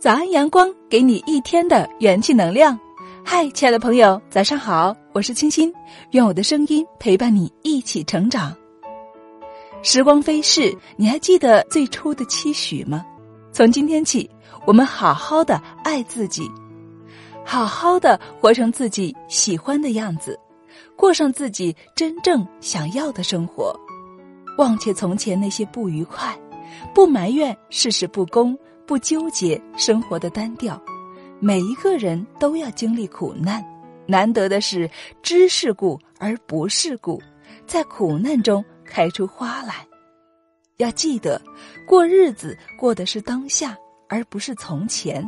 早安阳光，给你一天的元气能量。嗨，亲爱的朋友，早上好，我是清新，愿我的声音陪伴你一起成长。时光飞逝，你还记得最初的期许吗？从今天起，我们好好的爱自己，好好的活成自己喜欢的样子，过上自己真正想要的生活，忘却从前那些不愉快，不埋怨世事不公。不纠结生活的单调，每一个人都要经历苦难，难得的是知世故而不世故，在苦难中开出花来。要记得，过日子过的是当下，而不是从前。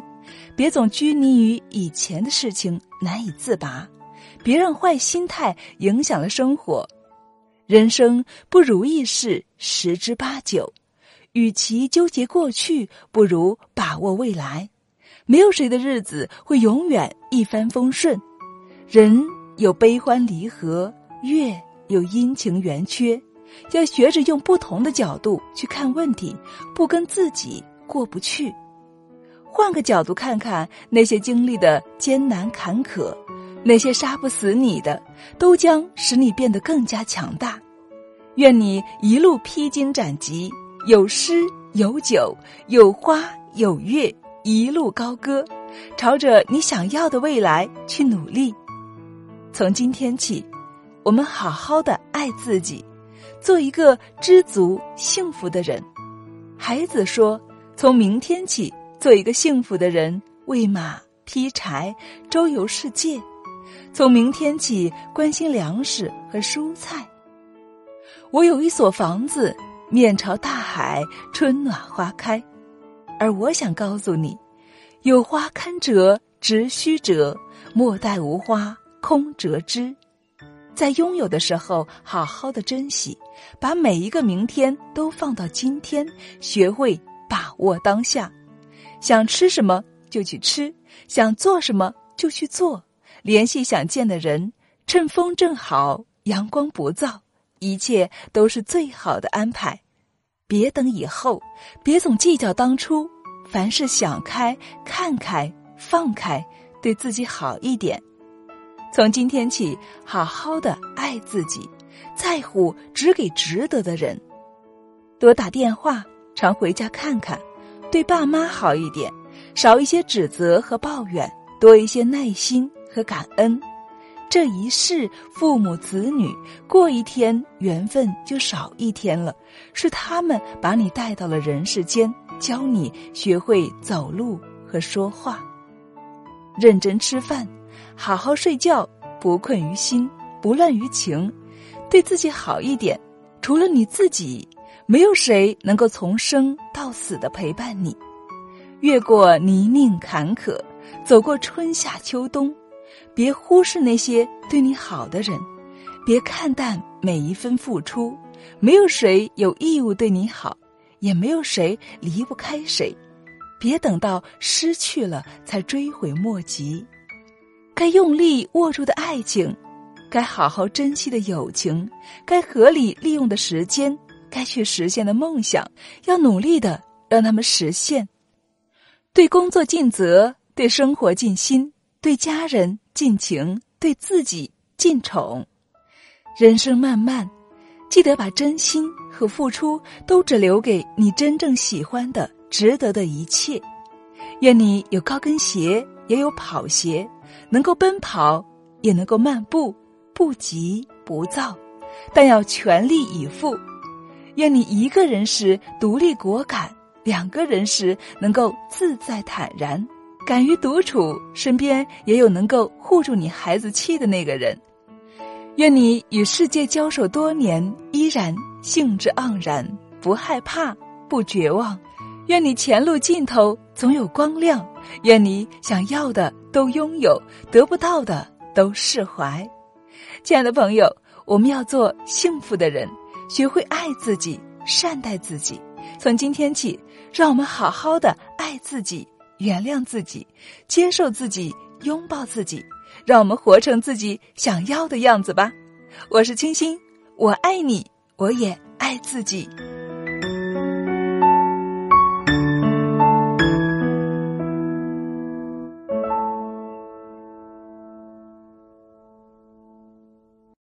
别总拘泥于以前的事情难以自拔，别让坏心态影响了生活。人生不如意事十之八九。与其纠结过去，不如把握未来。没有谁的日子会永远一帆风顺，人有悲欢离合，月有阴晴圆缺，要学着用不同的角度去看问题，不跟自己过不去。换个角度看看那些经历的艰难坎坷，那些杀不死你的，都将使你变得更加强大。愿你一路披荆斩棘。有诗有酒有花有月，一路高歌，朝着你想要的未来去努力。从今天起，我们好好的爱自己，做一个知足幸福的人。孩子说：“从明天起，做一个幸福的人，喂马劈柴，周游世界。从明天起，关心粮食和蔬菜。我有一所房子。”面朝大海，春暖花开，而我想告诉你：有花堪折直须折，莫待无花空折枝。在拥有的时候，好好的珍惜，把每一个明天都放到今天，学会把握当下。想吃什么就去吃，想做什么就去做，联系想见的人，趁风正好，阳光不燥。一切都是最好的安排，别等以后，别总计较当初。凡事想开、看开、放开，对自己好一点。从今天起，好好的爱自己，在乎只给值得的人，多打电话，常回家看看，对爸妈好一点，少一些指责和抱怨，多一些耐心和感恩。这一世，父母子女过一天，缘分就少一天了。是他们把你带到了人世间，教你学会走路和说话。认真吃饭，好好睡觉，不困于心，不乱于情，对自己好一点。除了你自己，没有谁能够从生到死的陪伴你。越过泥泞坎坷，走过春夏秋冬。别忽视那些对你好的人，别看淡每一分付出。没有谁有义务对你好，也没有谁离不开谁。别等到失去了才追悔莫及。该用力握住的爱情，该好好珍惜的友情，该合理利用的时间，该去实现的梦想，要努力的让他们实现。对工作尽责，对生活尽心，对家人。尽情对自己尽宠，人生漫漫，记得把真心和付出都只留给你真正喜欢的、值得的一切。愿你有高跟鞋，也有跑鞋，能够奔跑，也能够漫步，不急不躁，但要全力以赴。愿你一个人时独立果敢，两个人时能够自在坦然。敢于独处，身边也有能够护住你孩子气的那个人。愿你与世界交手多年，依然兴致盎然，不害怕，不绝望。愿你前路尽头总有光亮。愿你想要的都拥有，得不到的都释怀。亲爱的朋友，我们要做幸福的人，学会爱自己，善待自己。从今天起，让我们好好的爱自己。原谅自己，接受自己，拥抱自己，让我们活成自己想要的样子吧。我是清新，我爱你，我也爱自己。